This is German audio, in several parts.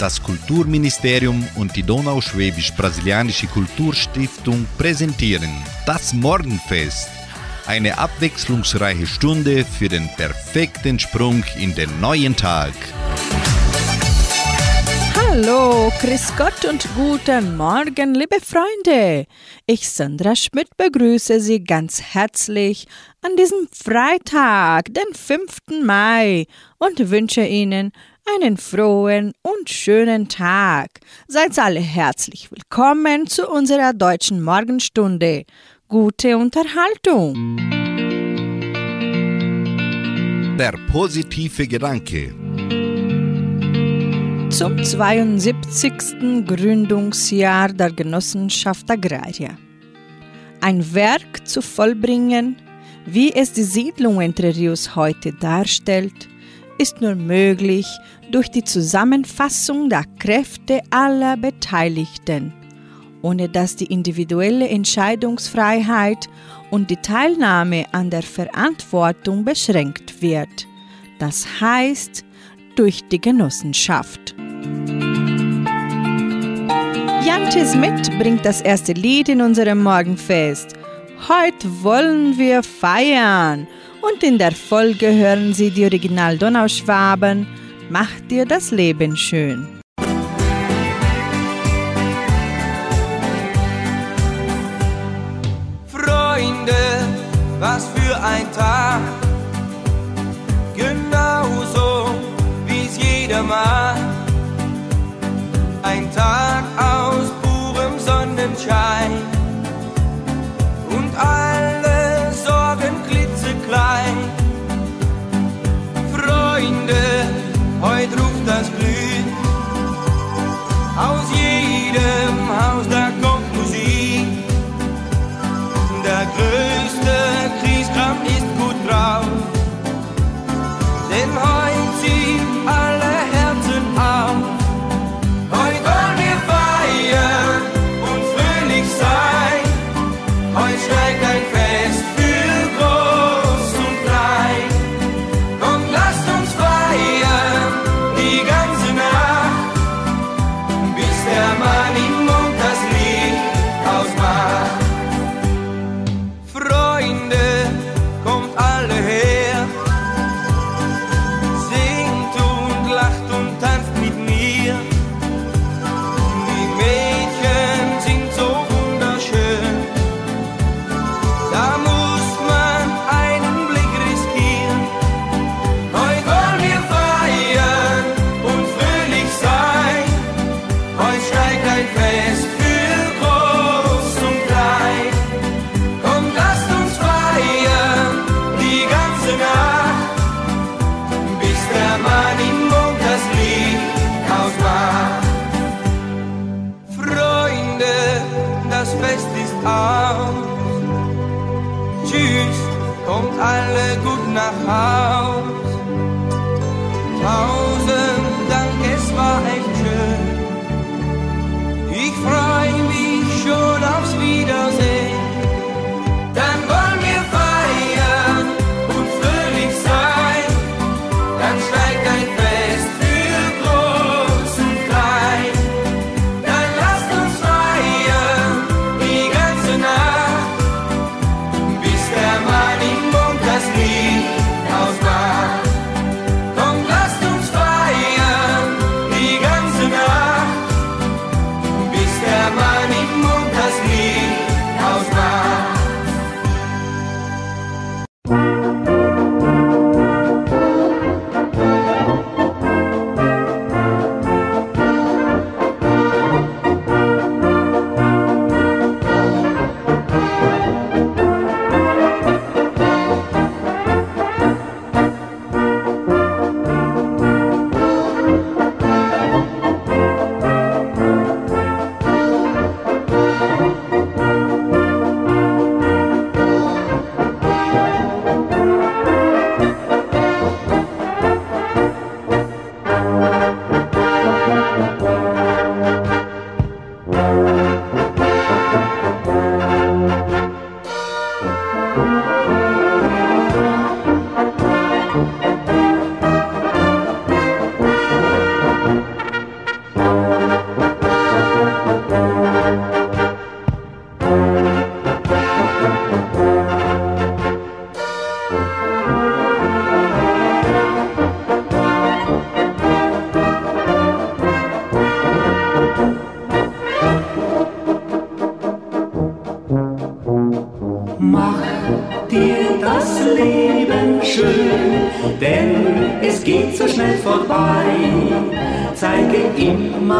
Das Kulturministerium und die Donauschwäbisch-Brasilianische Kulturstiftung präsentieren das Morgenfest. Eine abwechslungsreiche Stunde für den perfekten Sprung in den neuen Tag. Hallo, Chris Gott und guten Morgen, liebe Freunde. Ich, Sandra Schmidt, begrüße Sie ganz herzlich an diesem Freitag, den 5. Mai, und wünsche Ihnen einen frohen und schönen Tag. Seid alle herzlich willkommen zu unserer deutschen Morgenstunde. Gute Unterhaltung. Der positive Gedanke. Zum 72. Gründungsjahr der Genossenschaft Agraria. Ein Werk zu vollbringen, wie es die Siedlung Entre Rios heute darstellt, ist nur möglich durch die Zusammenfassung der Kräfte aller Beteiligten, ohne dass die individuelle Entscheidungsfreiheit und die Teilnahme an der Verantwortung beschränkt wird. Das heißt, durch die Genossenschaft. Jante Smith bringt das erste Lied in unserem Morgenfest. Heute wollen wir feiern. Und in der Folge hören Sie die Original Donauschwaben. Macht dir das Leben schön. Freunde, was für ein Tag. Genauso wie es jeder mag. Ein Tag aus purem Sonnenschein.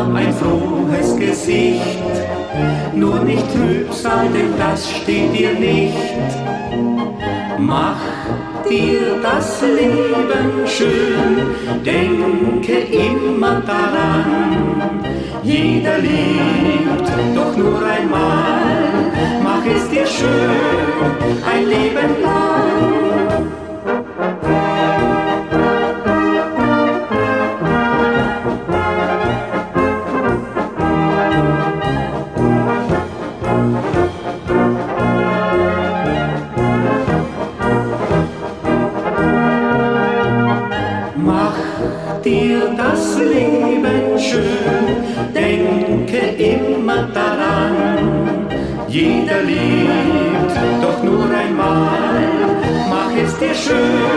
Ein frohes Gesicht, nur nicht trüb sein, denn das steht dir nicht. Mach dir das Leben schön, denke immer daran. Jeder liebt doch nur einmal, mach es dir schön, ein Leben lang. Mach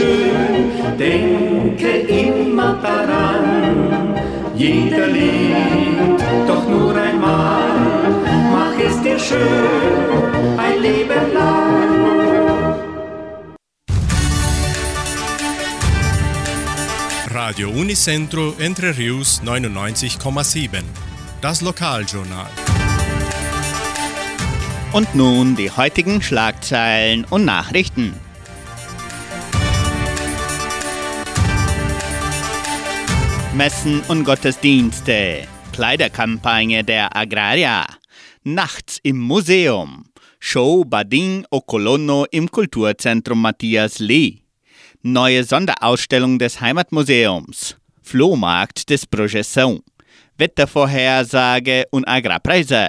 schön, denke immer daran. Jeder liebt doch nur einmal, mach es dir schön, ein Leben lang. Radio Unicentro Entre Rius 99,7. Das Lokaljournal. Und nun die heutigen Schlagzeilen und Nachrichten. Messen und Gottesdienste. Kleiderkampagne der Agraria. Nachts im Museum. Show Badin o Colono im Kulturzentrum Matthias Lee neue Sonderausstellung des Heimatmuseums, Flohmarkt des Projeção, Wettervorhersage und Agrarpreise.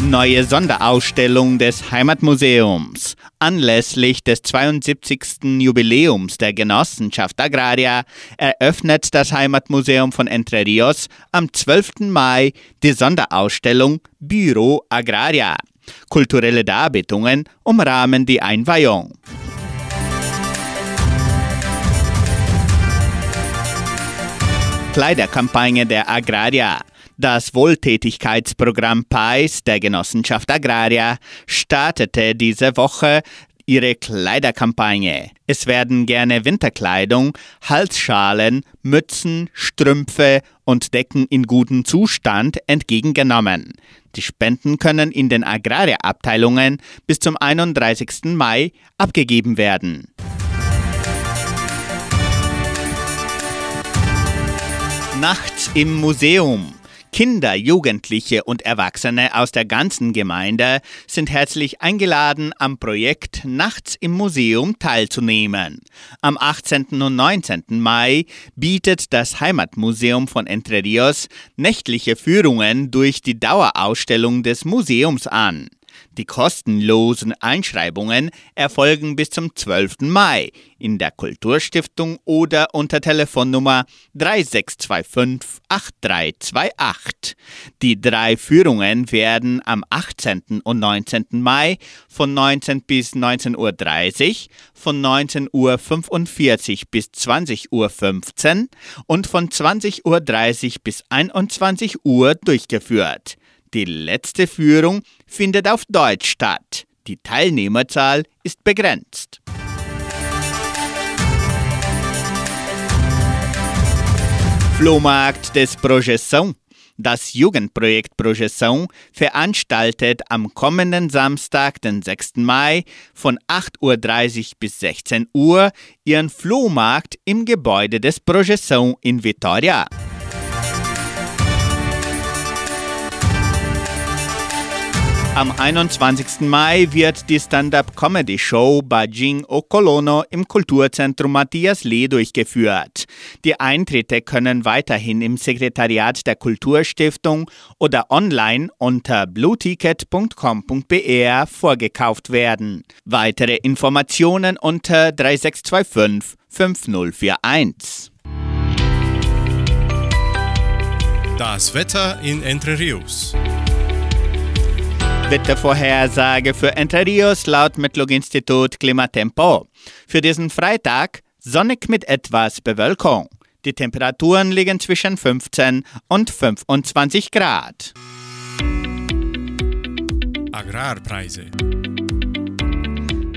Neue Sonderausstellung des Heimatmuseums. Anlässlich des 72. Jubiläums der Genossenschaft Agraria eröffnet das Heimatmuseum von Entre Rios am 12. Mai die Sonderausstellung Büro Agraria. Kulturelle Darbietungen umrahmen die Einweihung. Kleiderkampagne der Agraria. Das Wohltätigkeitsprogramm PAIS der Genossenschaft Agraria startete diese Woche ihre Kleiderkampagne. Es werden gerne Winterkleidung, Halsschalen, Mützen, Strümpfe und Decken in gutem Zustand entgegengenommen. Die Spenden können in den Agrarabteilungen bis zum 31. Mai abgegeben werden. Nachts im Museum. Kinder, Jugendliche und Erwachsene aus der ganzen Gemeinde sind herzlich eingeladen, am Projekt Nachts im Museum teilzunehmen. Am 18. und 19. Mai bietet das Heimatmuseum von Entre Rios nächtliche Führungen durch die Dauerausstellung des Museums an. Die kostenlosen Einschreibungen erfolgen bis zum 12. Mai in der Kulturstiftung oder unter Telefonnummer 3625 8328. Die drei Führungen werden am 18. und 19. Mai von 19 bis 19.30 Uhr, von 19.45 Uhr bis 20.15 Uhr und von 20.30 Uhr bis 21 Uhr durchgeführt. Die letzte Führung findet auf Deutsch statt. Die Teilnehmerzahl ist begrenzt. Flohmarkt des Projeção. Das Jugendprojekt Projeção veranstaltet am kommenden Samstag, den 6. Mai, von 8.30 Uhr bis 16 Uhr ihren Flohmarkt im Gebäude des Projeção in Vitória. Am 21. Mai wird die Stand-up-Comedy-Show Bajing Okolono im Kulturzentrum Matthias Lee durchgeführt. Die Eintritte können weiterhin im Sekretariat der Kulturstiftung oder online unter blueticket.com.br vorgekauft werden. Weitere Informationen unter 3625 5041. Das Wetter in Entre Rios. Wettervorhersage für Entre Rios laut Metlog-Institut Klimatempo. Für diesen Freitag sonnig mit etwas Bewölkung. Die Temperaturen liegen zwischen 15 und 25 Grad. Agrarpreise.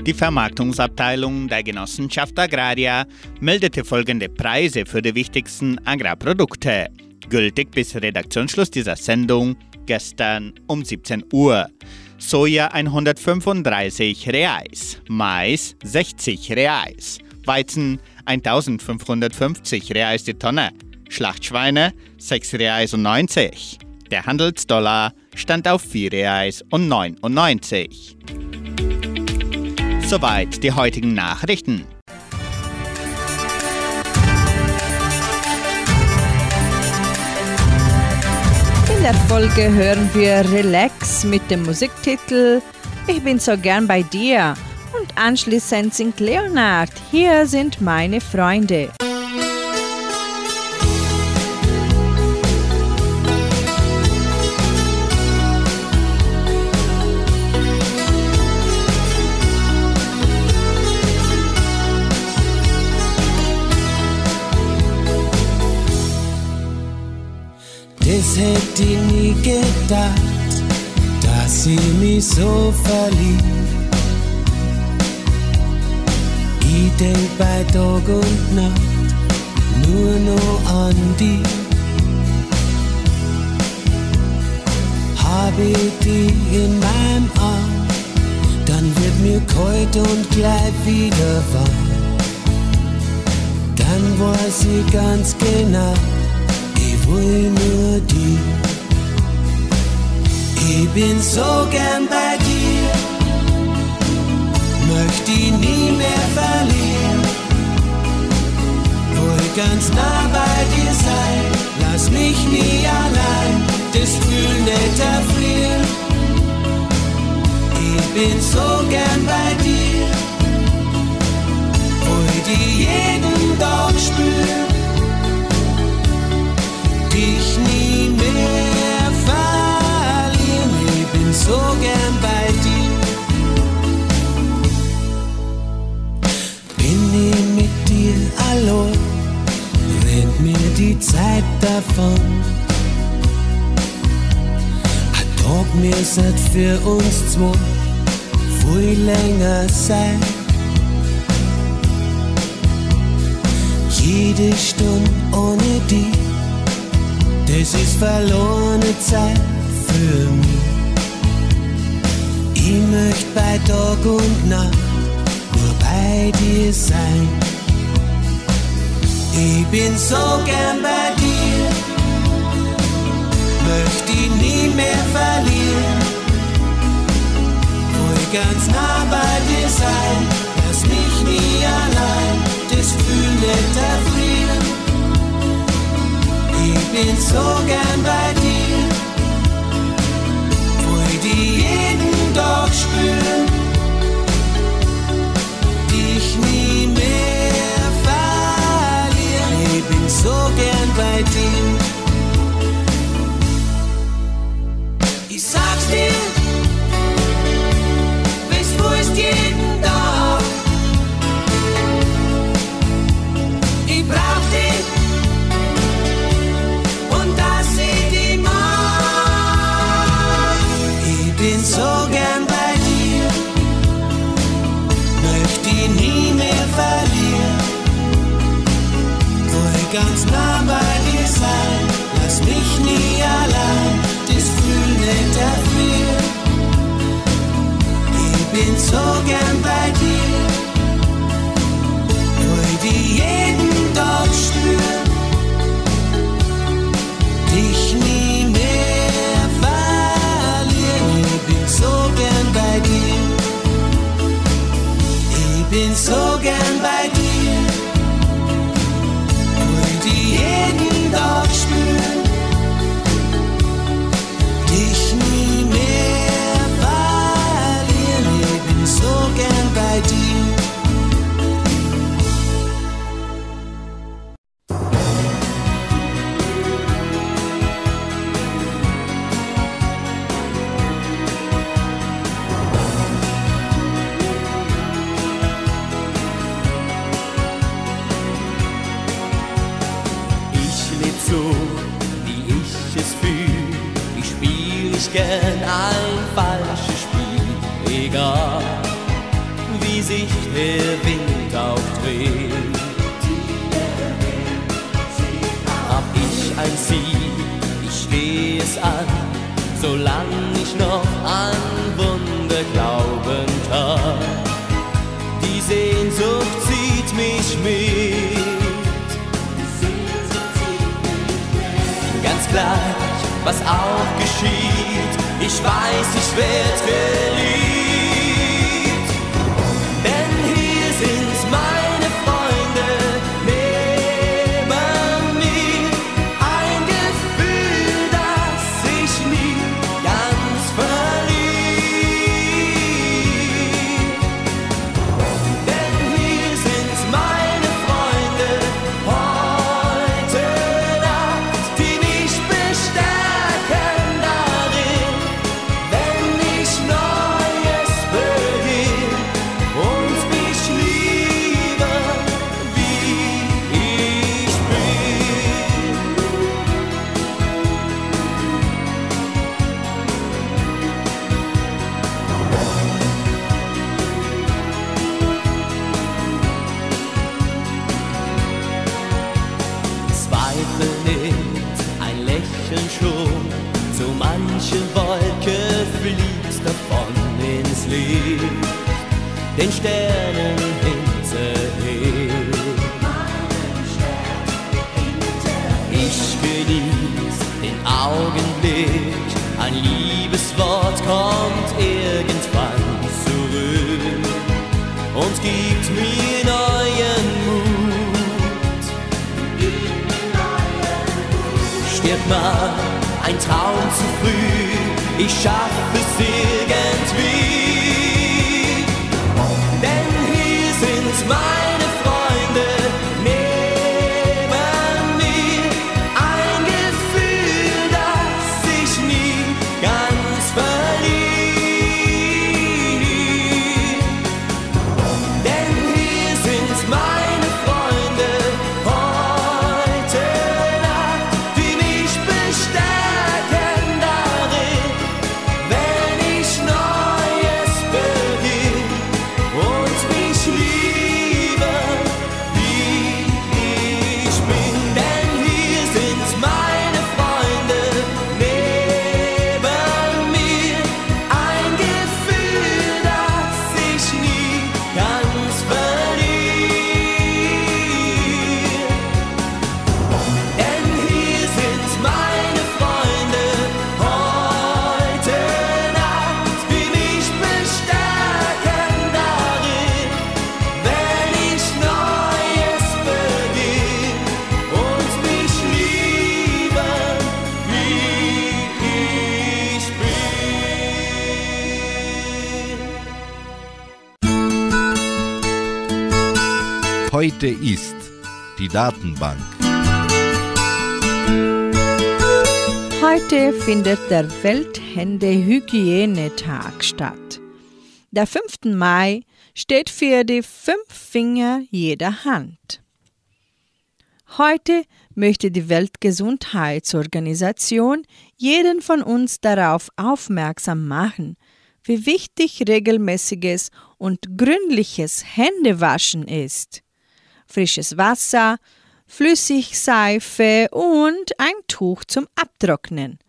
Die Vermarktungsabteilung der Genossenschaft Agraria meldete folgende Preise für die wichtigsten Agrarprodukte. Gültig bis Redaktionsschluss dieser Sendung gestern um 17 Uhr. Soja 135 Reais, Mais 60 Reais, Weizen 1550 Reais die Tonne, Schlachtschweine 6 Reais und 90. Der Handelsdollar stand auf 4 Reais und 99. Soweit die heutigen Nachrichten. Der Folge hören wir Relax mit dem Musiktitel Ich bin so gern bei dir und anschließend singt Leonard Hier sind meine Freunde. Das hätte ich nie gedacht, dass sie mich so verliebt. Ich denk bei Tag und Nacht nur noch an die. Hab ich die in meinem Arm, dann wird mir kalt und gleich wieder warm. Dann weiß ich ganz genau, ich will nur die. Ich bin so gern bei dir, möchte ich nie mehr verlieren. Will ganz nah bei dir sein, lass mich nie allein, das Gefühl nicht erfrieren. Ich bin so gern bei dir, will die jeden Tag spüren dich nie mehr verlieren. Ich bin so gern bei dir. Bin ich mit dir allein, rennt mir die Zeit davon. Ein Tag mir seit für uns zwei viel länger sein. Jede Stunde ohne dich das ist verlorene Zeit für mich. Ich möchte bei Tag und Nacht nur bei dir sein. Ich bin so gern bei dir, möchte ich nie mehr verlieren. Will ganz nah bei dir sein, lass mich nie allein, das Gefühl erfrieren. Ich bin so gern bei dir, will die jeden Tag spüren, ich mit. Ganz gleich, was auch geschieht, ich weiß, ich werde geliebt. kommt irgendwann zurück und gibt mir neuen Mut. Stirbt mal ein Traum zu früh, ich schaffe es nicht. findet der Welthändehygienetag statt. Der 5. Mai steht für die fünf Finger jeder Hand. Heute möchte die Weltgesundheitsorganisation jeden von uns darauf aufmerksam machen, wie wichtig regelmäßiges und gründliches Händewaschen ist. Frisches Wasser, Flüssigseife und ein Tuch zum Abtrocknen –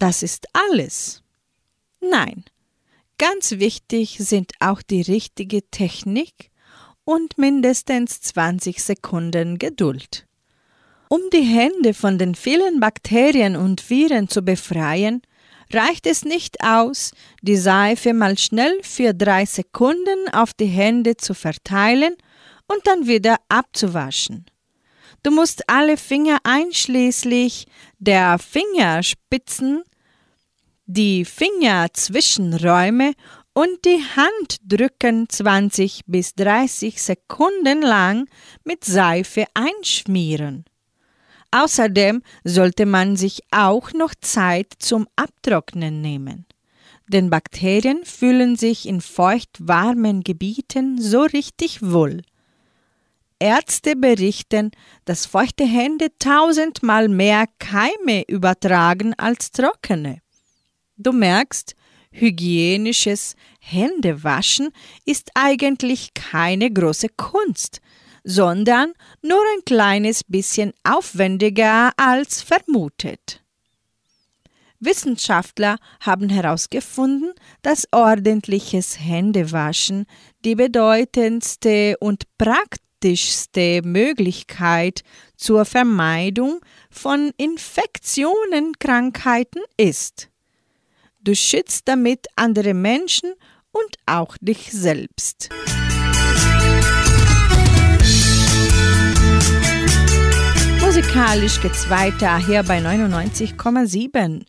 das ist alles. Nein, ganz wichtig sind auch die richtige Technik und mindestens 20 Sekunden Geduld. Um die Hände von den vielen Bakterien und Viren zu befreien, reicht es nicht aus, die Seife mal schnell für drei Sekunden auf die Hände zu verteilen und dann wieder abzuwaschen. Du musst alle Finger einschließlich der Fingerspitzen, die Fingerzwischenräume und die Handdrücken 20 bis 30 Sekunden lang mit Seife einschmieren. Außerdem sollte man sich auch noch Zeit zum Abtrocknen nehmen. Denn Bakterien fühlen sich in feucht-warmen Gebieten so richtig wohl. Ärzte berichten, dass feuchte Hände tausendmal mehr Keime übertragen als trockene. Du merkst, hygienisches Händewaschen ist eigentlich keine große Kunst, sondern nur ein kleines bisschen aufwendiger als vermutet. Wissenschaftler haben herausgefunden, dass ordentliches Händewaschen die bedeutendste und praktischste Möglichkeit zur Vermeidung von Infektionen, Krankheiten ist. Du schützt damit andere Menschen und auch dich selbst. Musikalisch geht's weiter hier bei 99,7.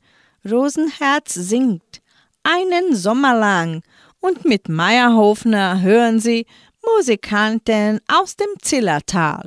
Rosenherz singt einen Sommer lang und mit Meierhofner hören Sie Musikanten aus dem Zillertal.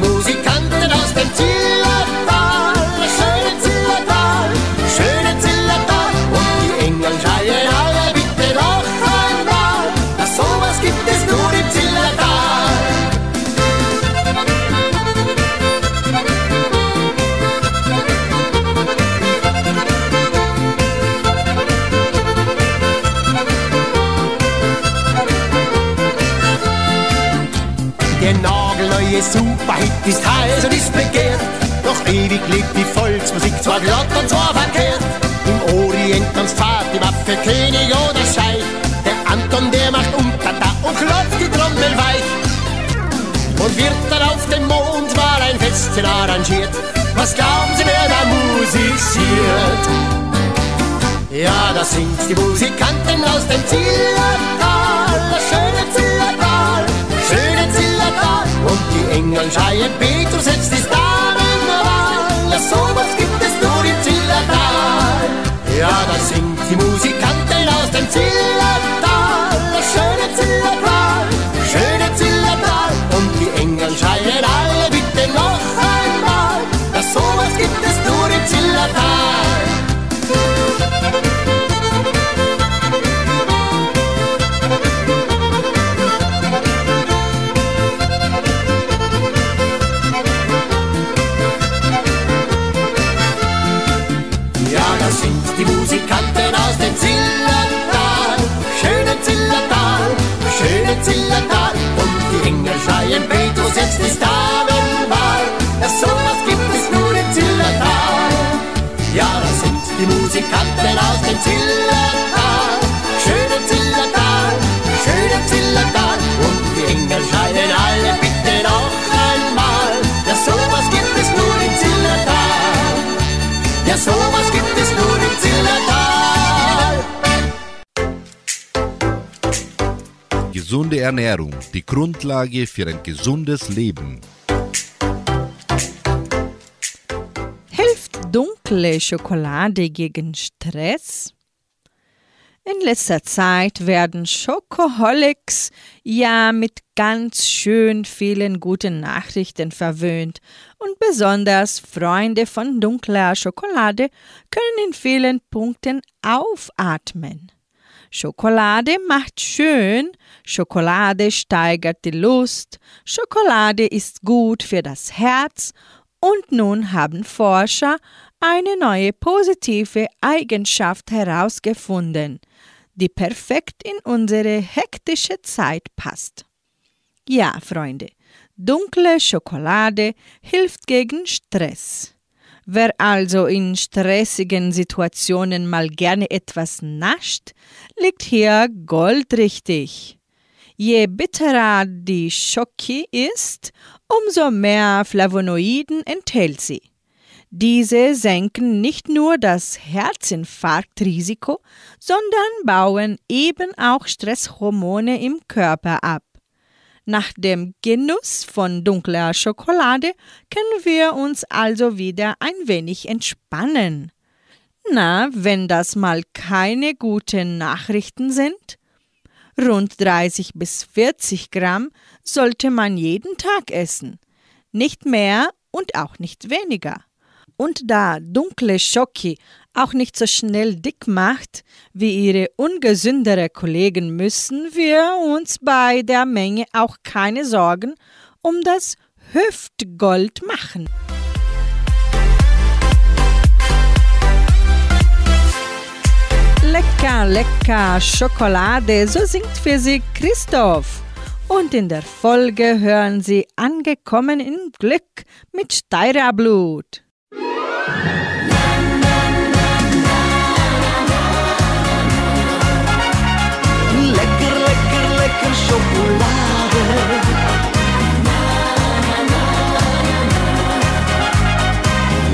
Das Festchen arrangiert. Was glauben Sie, wer da musiziert? Ja, das sind die Musikanten aus dem Zillertal, das schöne Zillertal, schöne Zillertal. Und die Engel schreien, Petrus, jetzt ist Damenwahl. Ja, sowas gibt es nur im Zillertal. Ja, das sind die Musikanten aus dem Zillertal, schöne Zillertal. Und die Engel schreien Petrus, jetzt ist Damenwahl. Ja, sowas gibt es nur im Zillertal. Ja, das sind die Musikanten aus dem Zillertal, schöne Zillertal, schöne Zillertal. Und die Engel schreien Gesunde Ernährung, die Grundlage für ein gesundes Leben. Hilft dunkle Schokolade gegen Stress? In letzter Zeit werden Schokoholics ja mit ganz schön vielen guten Nachrichten verwöhnt und besonders Freunde von dunkler Schokolade können in vielen Punkten aufatmen. Schokolade macht schön, Schokolade steigert die Lust, Schokolade ist gut für das Herz und nun haben Forscher eine neue positive Eigenschaft herausgefunden, die perfekt in unsere hektische Zeit passt. Ja, Freunde, dunkle Schokolade hilft gegen Stress. Wer also in stressigen Situationen mal gerne etwas nascht, liegt hier goldrichtig. Je bitterer die Schoki ist, umso mehr Flavonoiden enthält sie. Diese senken nicht nur das Herzinfarktrisiko, sondern bauen eben auch Stresshormone im Körper ab. Nach dem Genuss von dunkler Schokolade können wir uns also wieder ein wenig entspannen. Na, wenn das mal keine guten Nachrichten sind? Rund 30 bis 40 Gramm sollte man jeden Tag essen. Nicht mehr und auch nicht weniger. Und da dunkle Schoki auch nicht so schnell dick macht wie ihre ungesündere Kollegen, müssen wir uns bei der Menge auch keine Sorgen um das Hüftgold machen. Lecker, lecker Schokolade, so singt für Sie Christoph. Und in der Folge hören Sie Angekommen in Glück mit Steirerblut. Lecker, lecker, lecker Schokolade.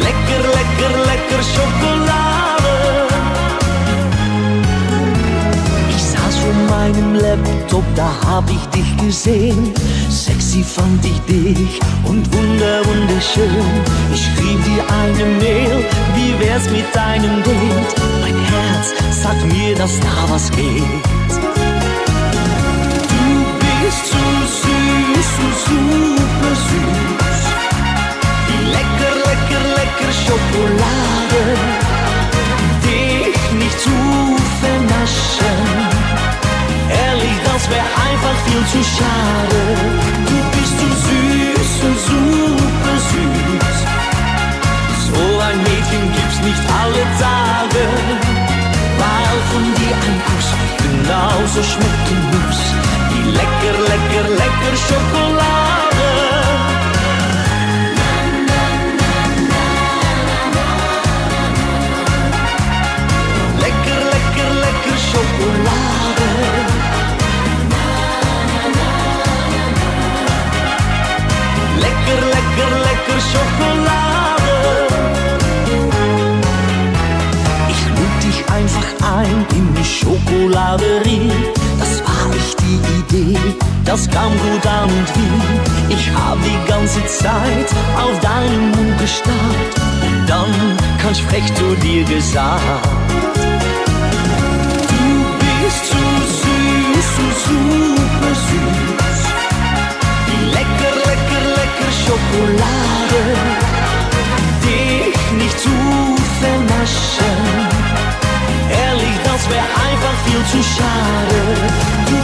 Lecker, lecker, lecker Schokolade. Hab ich dich gesehen. Sexy fand ich dich und wunder, wunderschön. Ich schrieb dir eine Mail, wie wär's mit deinem Date? Mein Herz sagt mir, dass da was geht. Du bist so süß, so super süß. Wie lecker, lecker, lecker Schokolade. Dich nicht zu vernaschen. Das wär einfach viel zu schade. Du bist so süß, so super süß. So ein Mädchen gibt's nicht alle Tage. Weil von dir ein Kuss genauso schmecken muss. Wie lecker, lecker, lecker Schokolade. Das kam gut an und wie. Ich hab die ganze Zeit auf deinen Mund gestarrt. Dann ganz frech zu dir gesagt. Du bist so süß, so super süß. Wie lecker, lecker, lecker Schokolade. Dich nicht zu vernaschen. Ehrlich, das wär einfach viel zu schade. Du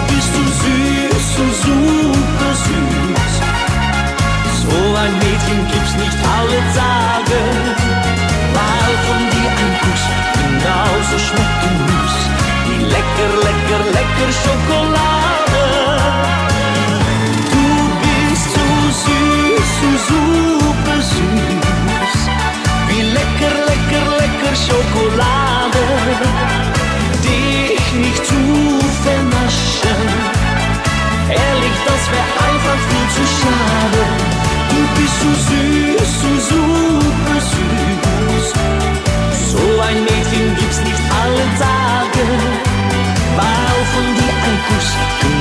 Mädchen gibt's nicht alle Tage. Weil von dir ein Kuss genauso schmecken muss. Wie lecker, lecker, lecker Schokolade. Du bist so süß, so super süß. Wie lecker, lecker, lecker Schokolade. Dich nicht zu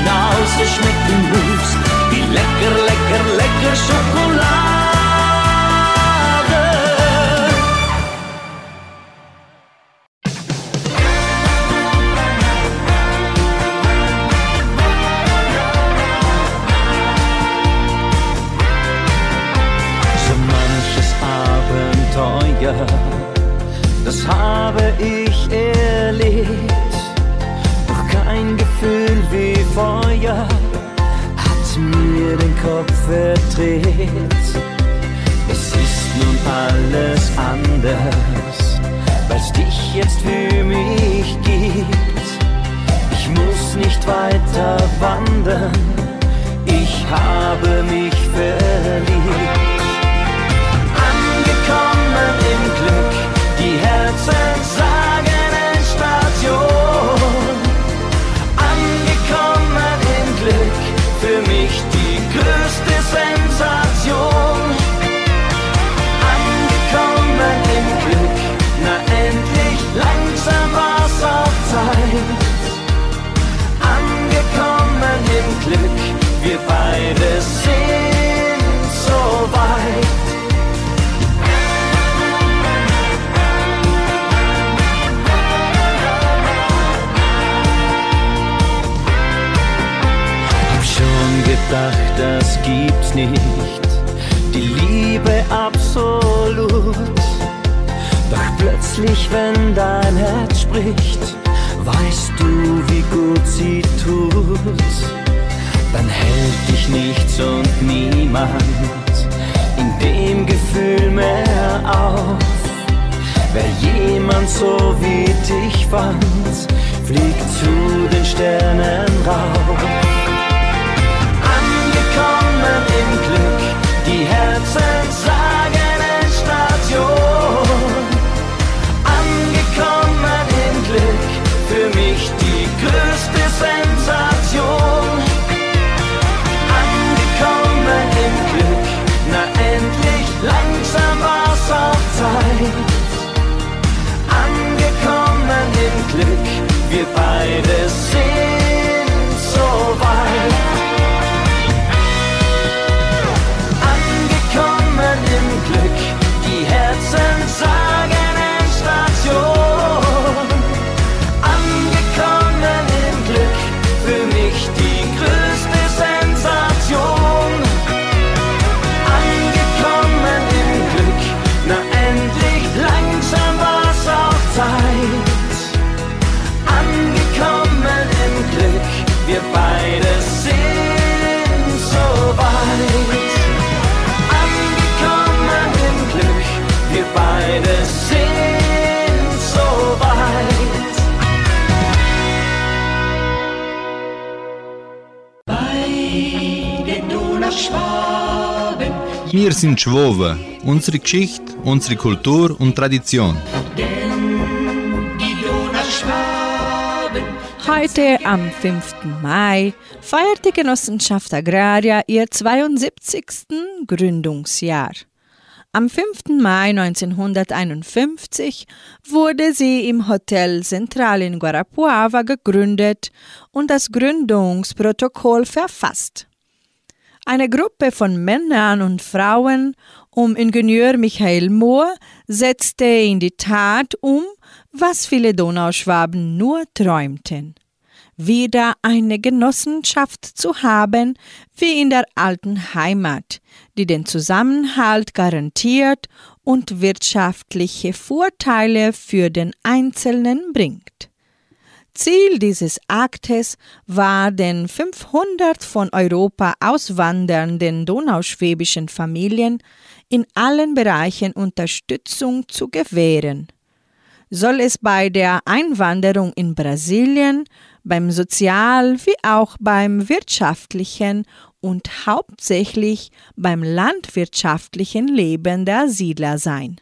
genauso schmecken muss. Wie lecker, lecker, lecker Schokolade. So manches Abenteuer, das habe ich erlebt. Doch kein Gefühl wie Feuer hat mir den Kopf verdreht. Es ist nun alles anders, weil's dich jetzt für mich gibt. Ich muss nicht weiter wandern, ich habe mich verliebt. Angekommen im Glück, die Herzen Angekommen im Glück, wir beide sind so weit. Schon gedacht, das gibt's nicht, die Liebe absolut. Doch plötzlich, wenn dein Herz spricht, weißt du, wie gut sie tut. Dann hält dich nichts und niemand in dem Gefühl mehr auf. Wer jemand so wie dich fand, fliegt zu den Sternen rauf. Angekommen im Glück, die Herzen sagen Wir sind Schwobe, unsere Geschichte, unsere Kultur und Tradition. Heute am 5. Mai feiert die Genossenschaft Agraria ihr 72. Gründungsjahr. Am 5. Mai 1951 wurde sie im Hotel Central in Guarapuava gegründet und das Gründungsprotokoll verfasst. Eine Gruppe von Männern und Frauen um Ingenieur Michael Mohr setzte in die Tat um, was viele Donauschwaben nur träumten wieder eine Genossenschaft zu haben wie in der alten Heimat, die den Zusammenhalt garantiert und wirtschaftliche Vorteile für den Einzelnen bringt. Ziel dieses Aktes war, den 500 von Europa auswandernden donauschwäbischen Familien in allen Bereichen Unterstützung zu gewähren. Soll es bei der Einwanderung in Brasilien, beim sozial- wie auch beim wirtschaftlichen und hauptsächlich beim landwirtschaftlichen Leben der Siedler sein.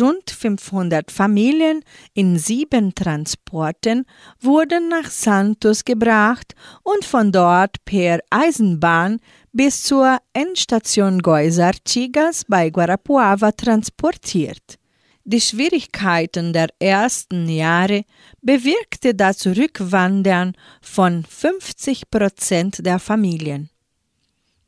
Rund 500 Familien in sieben Transporten wurden nach Santos gebracht und von dort per Eisenbahn bis zur Endstation Goisartigas bei Guarapuava transportiert. Die Schwierigkeiten der ersten Jahre bewirkte das Rückwandern von 50 Prozent der Familien.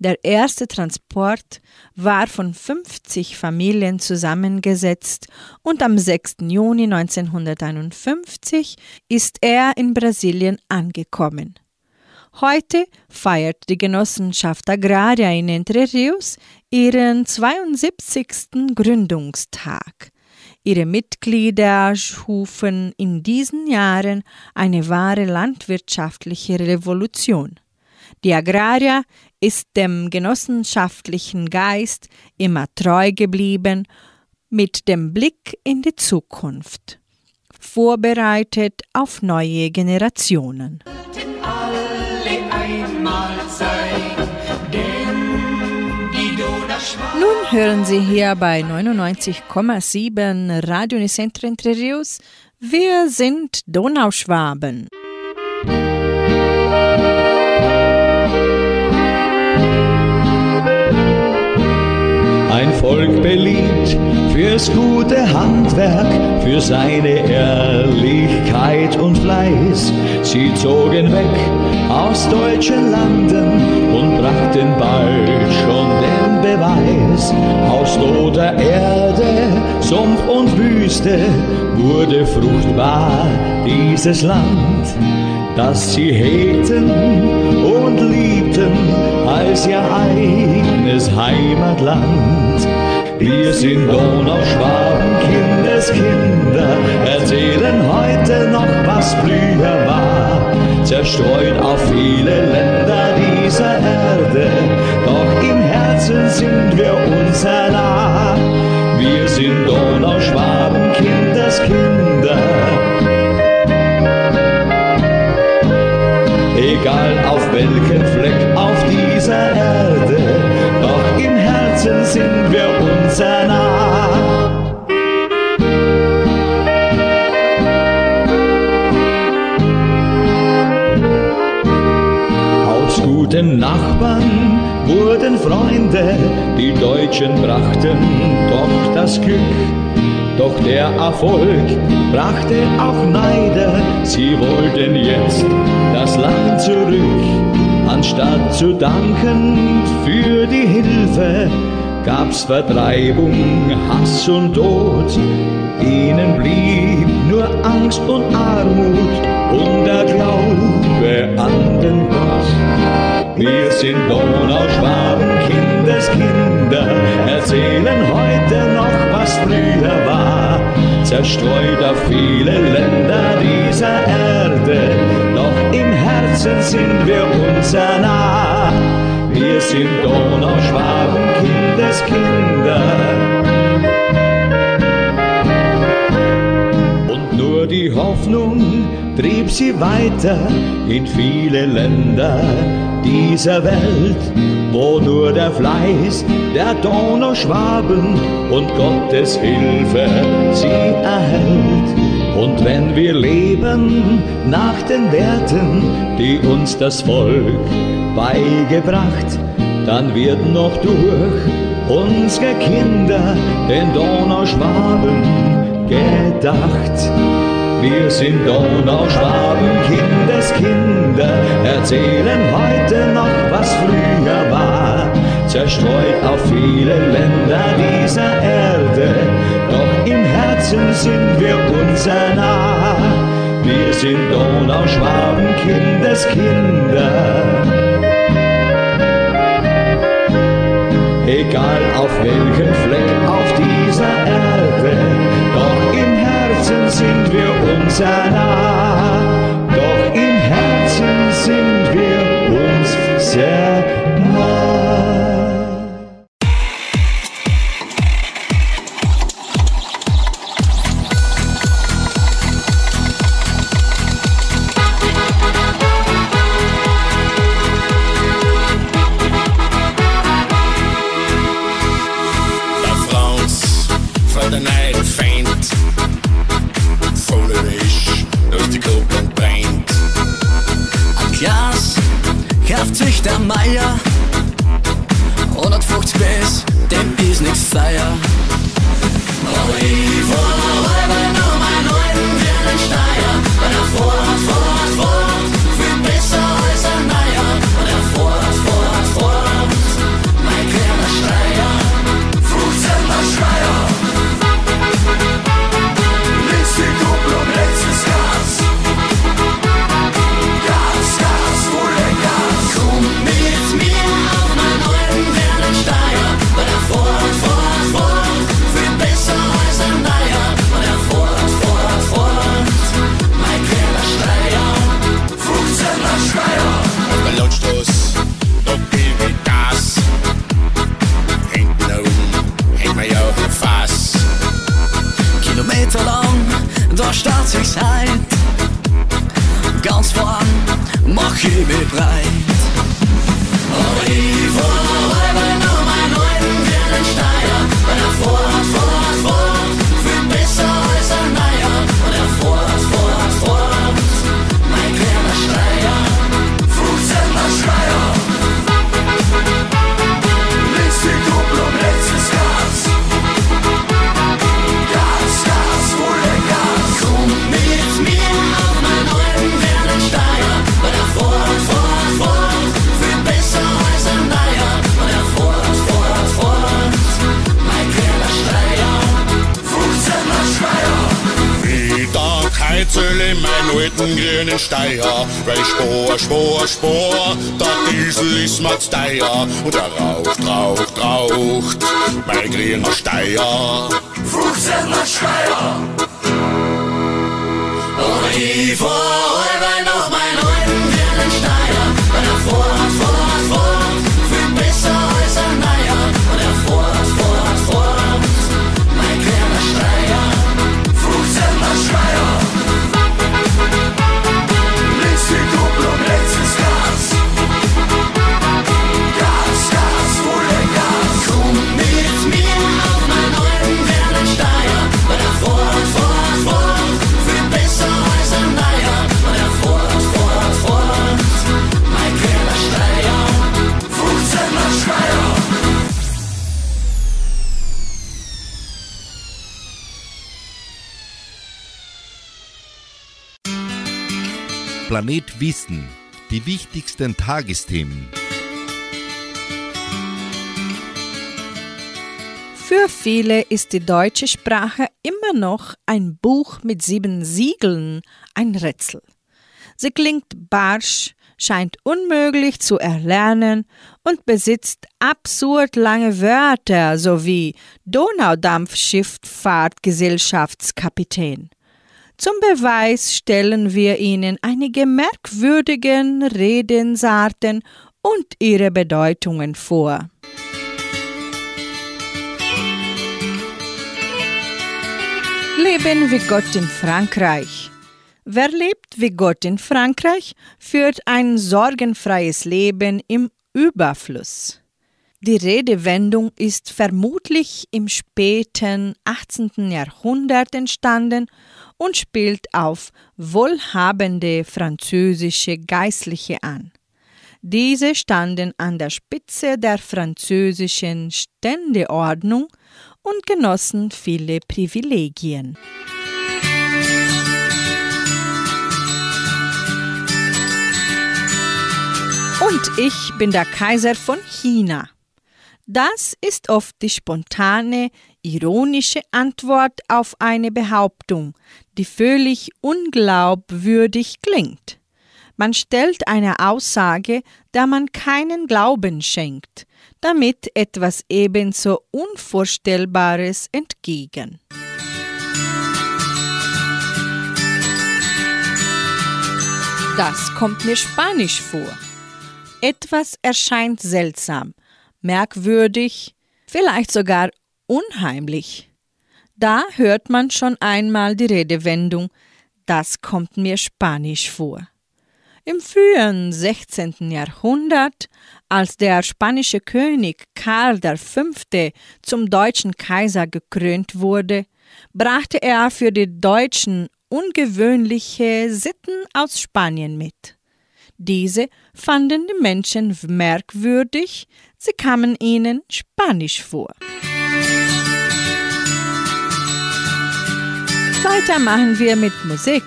Der erste Transport war von 50 Familien zusammengesetzt und am 6. Juni 1951 ist er in Brasilien angekommen. Heute feiert die Genossenschaft Agraria in Entre Rios ihren 72. Gründungstag. Ihre Mitglieder schufen in diesen Jahren eine wahre landwirtschaftliche Revolution. Die Agraria ist dem genossenschaftlichen Geist immer treu geblieben, mit dem Blick in die Zukunft, vorbereitet auf neue Generationen. Nun hören Sie hier bei 99,7 Radio Nicentro Entre. Wir sind Donauschwaben. Fürs gute Handwerk, für seine Ehrlichkeit und Fleiß. Sie zogen weg aus deutschen Landen und brachten bald schon den Beweis. Aus toter Erde, Sumpf und Wüste wurde fruchtbar dieses Land, das sie hegten und liebten als ihr eigenes Heimatland. Wir sind Donauschwaben, Kindeskinder, erzählen heute noch, was früher war. Zerstreut auf viele Länder dieser Erde, doch im Herzen sind wir uns sehr nah. Wir sind Donauschwaben, Kindeskinder. Egal auf welchen Fleck auf dieser Erde, Herzen sind wir uns nah. Aus guten Nachbarn wurden Freunde, die Deutschen brachten doch das Glück. Doch der Erfolg brachte auch Neider, sie wollten jetzt das Land zurück. Anstatt zu danken für die Hilfe, gab's Vertreibung, Hass und Tod. Ihnen blieb nur Angst und Armut und der Glaube an den Gott. Wir sind Donauschwaben, Kindeskinder, erzählen heute noch, was früher war. Zerstreut auf viele Länder dieser Erde, doch im Herzen sind wir uns sehr nah. Sind Donauschwaben, Kindeskinder. Und nur die Hoffnung trieb sie weiter in viele Länder dieser Welt. wo nur der Fleiß der Donauschwaben und Gottes Hilfe sie erhält. Und wenn wir leben nach den Werten, die uns das Volk beigebracht, dann wird noch durch unsere Kinder den Donauschwaben gedacht. Wir sind Donauschwaben, Kindeskinder, erzählen heute noch, was früher war. Zerstreut auf viele Länder dieser Erde, doch im Herzen sind wir unser nah. Wir sind Donauschwaben, Kindeskinder. Egal auf welchem Fleck auf dieser Erde, doch im Herzen sind wir unser nah. Doch im Herzen sind wir uns sehr 150 bis, dem ist nix feier. Aber ich staut sich's ein. Ganz vorn mach ich mich breit. Aber ich Heizel in meinen alten grünen Steier, weil Spor, Spor, Spor, der Diesel ist mir teuer. Und er raucht, raucht, raucht, mein grüner Steier. 15er Schreier. Und ich fahr Planet Wissen. Die wichtigsten Tagesthemen. Für viele ist die deutsche Sprache immer noch ein Buch mit sieben Siegeln, ein Rätsel. Sie klingt barsch, scheint unmöglich zu erlernen und besitzt absurd lange Wörter sowie Donaudampfschifffahrtgesellschaftskapitän. Zum Beweis stellen wir Ihnen einige merkwürdigen Redensarten und ihre Bedeutungen vor. Leben wie Gott in Frankreich. Wer lebt wie Gott in Frankreich, führt ein sorgenfreies Leben im Überfluss. Die Redewendung ist vermutlich im späten 18. Jahrhundert entstanden und spielt auf wohlhabende französische Geistliche an. Diese standen an der Spitze der französischen Ständeordnung und genossen viele Privilegien. Und ich bin der Kaiser von China. Das ist oft die spontane, ironische Antwort auf eine Behauptung, die völlig unglaubwürdig klingt. Man stellt eine Aussage, der man keinen Glauben schenkt, damit etwas ebenso Unvorstellbares entgegen. Das kommt mir spanisch vor. Etwas erscheint seltsam, merkwürdig, vielleicht sogar unheimlich. Da hört man schon einmal die Redewendung, das kommt mir spanisch vor. Im frühen 16. Jahrhundert, als der spanische König Karl V. zum deutschen Kaiser gekrönt wurde, brachte er für die Deutschen ungewöhnliche Sitten aus Spanien mit. Diese fanden die Menschen merkwürdig, sie kamen ihnen spanisch vor. Weiter machen wir mit Musik.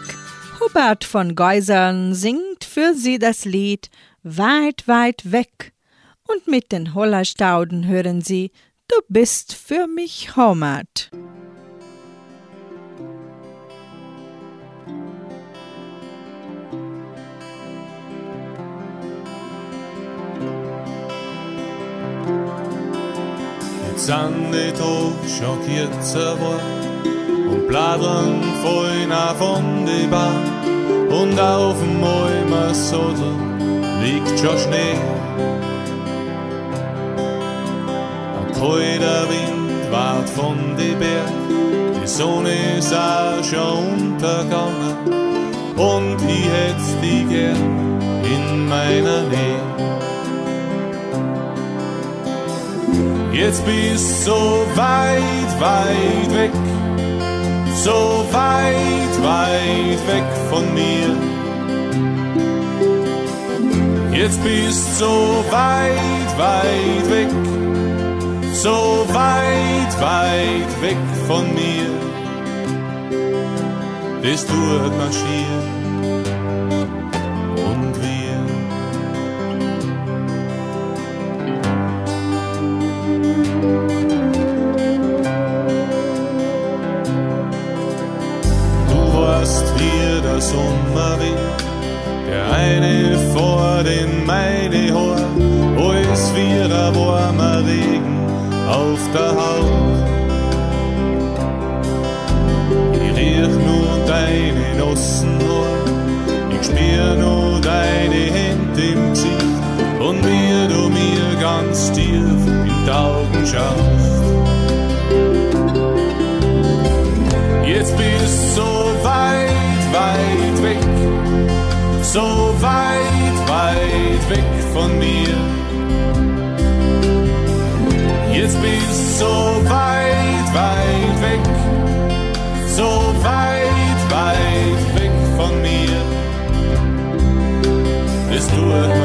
Hubert von Geusern singt für sie das Lied Weit, weit weg. Und mit den Hollerstauden hören sie Du bist für mich Heimat. sind die Tag schon kürzer geworden und Bladern fallen auf von die Bahn und auf dem Sodel liegt schon Schnee. Ein kalter Wind wart von die Berg, die Sonne ist auch schon untergegangen und ich hätt's die gern in meiner Nähe. Jetzt bist so weit, weit weg, so weit, weit weg von mir. Jetzt bist so weit, weit weg, so weit, weit weg von mir. Das tut man schier. Von mir. Jetzt bist so weit, weit weg, so weit, weit weg von mir. Es durchmarschiert.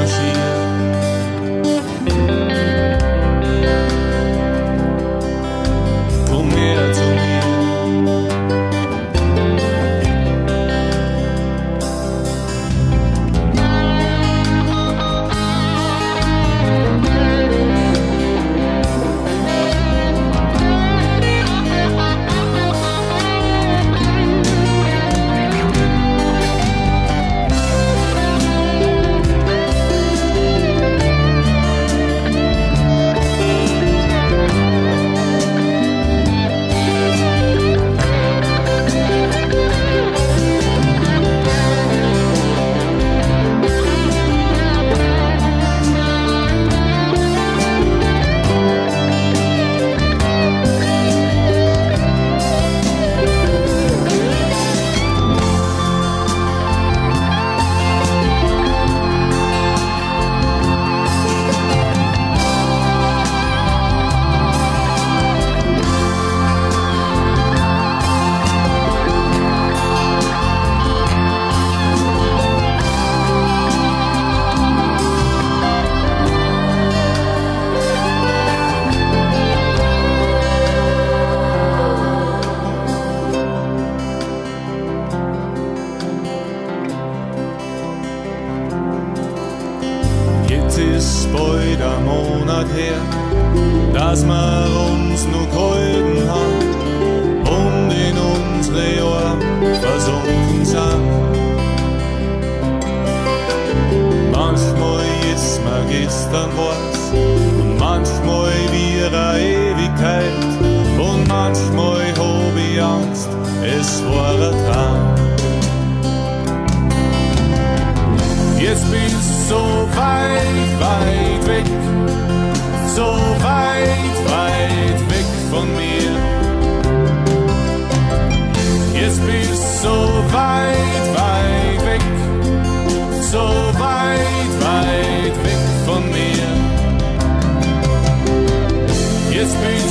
so weit, weit weg, so weit, weit weg von mir. Jetzt bist so weit, weit weg, so weit, weit weg von mir. Jetzt bist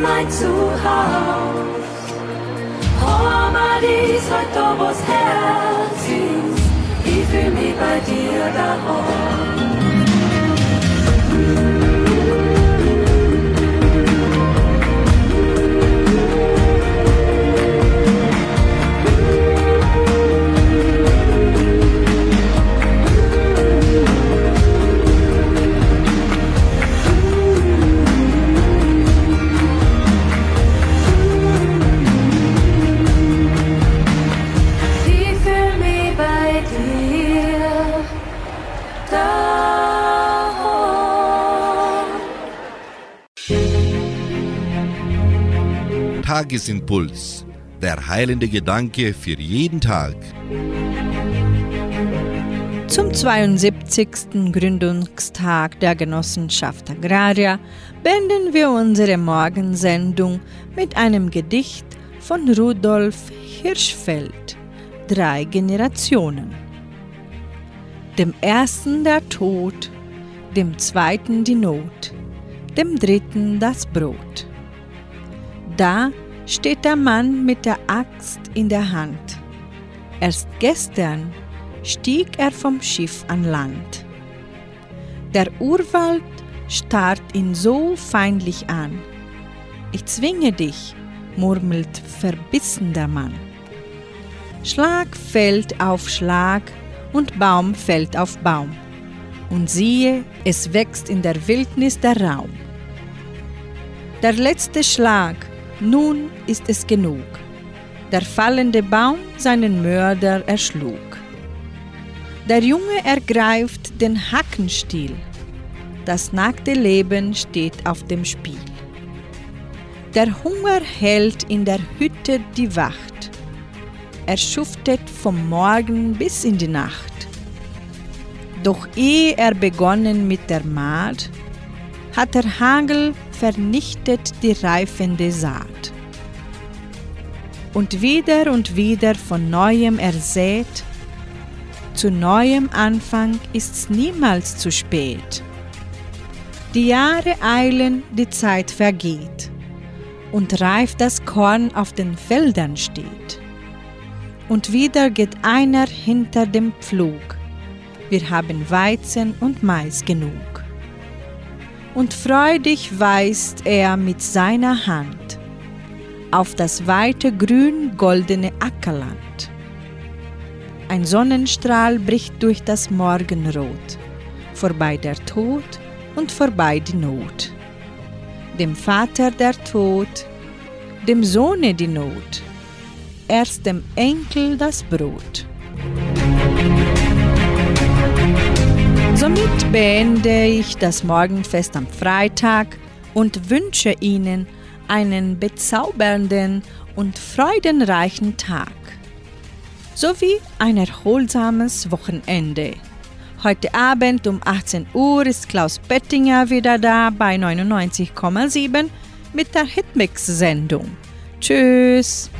mein Zuhause. Oh, Marie, sei du was Herz ist, ich fühl mich bei dir da oben. Tagesimpuls, der heilende Gedanke für jeden Tag. Zum 72. Gründungstag der Genossenschaft Agraria beenden wir unsere Morgensendung mit einem Gedicht von Rudolf Hirschfeld, Drei Generationen. Dem ersten der Tod, dem zweiten die Not, dem dritten das Brot. Da steht der Mann mit der Axt in der Hand. Erst gestern stieg er vom Schiff an Land. Der Urwald starrt ihn so feindlich an. Ich zwinge dich, murmelt verbissen der Mann. Schlag fällt auf Schlag und Baum fällt auf Baum. Und siehe, es wächst in der Wildnis der Raum. Der letzte Schlag, nun ist es genug. Der fallende Baum seinen Mörder erschlug. Der Junge ergreift den Hackenstiel. Das nackte Leben steht auf dem Spiel. Der Hunger hält in der Hütte die Wacht. Er schuftet vom Morgen bis in die Nacht. Doch ehe er begonnen mit der Maat, hat der Hagel vernichtet die reifende Saat. Und wieder und wieder von neuem ersät, zu neuem Anfang ist's niemals zu spät. Die Jahre eilen, die Zeit vergeht, und reif das Korn auf den Feldern steht. Und wieder geht einer hinter dem Pflug, wir haben Weizen und Mais genug. Und freudig weist er mit seiner Hand auf das weite grün-goldene Ackerland. Ein Sonnenstrahl bricht durch das Morgenrot, vorbei der Tod und vorbei die Not. Dem Vater der Tod, dem Sohne die Not, erst dem Enkel das Brot. Somit beende ich das Morgenfest am Freitag und wünsche Ihnen einen bezaubernden und freudenreichen Tag sowie ein erholsames Wochenende. Heute Abend um 18 Uhr ist Klaus Bettinger wieder da bei 99,7 mit der Hitmix-Sendung. Tschüss!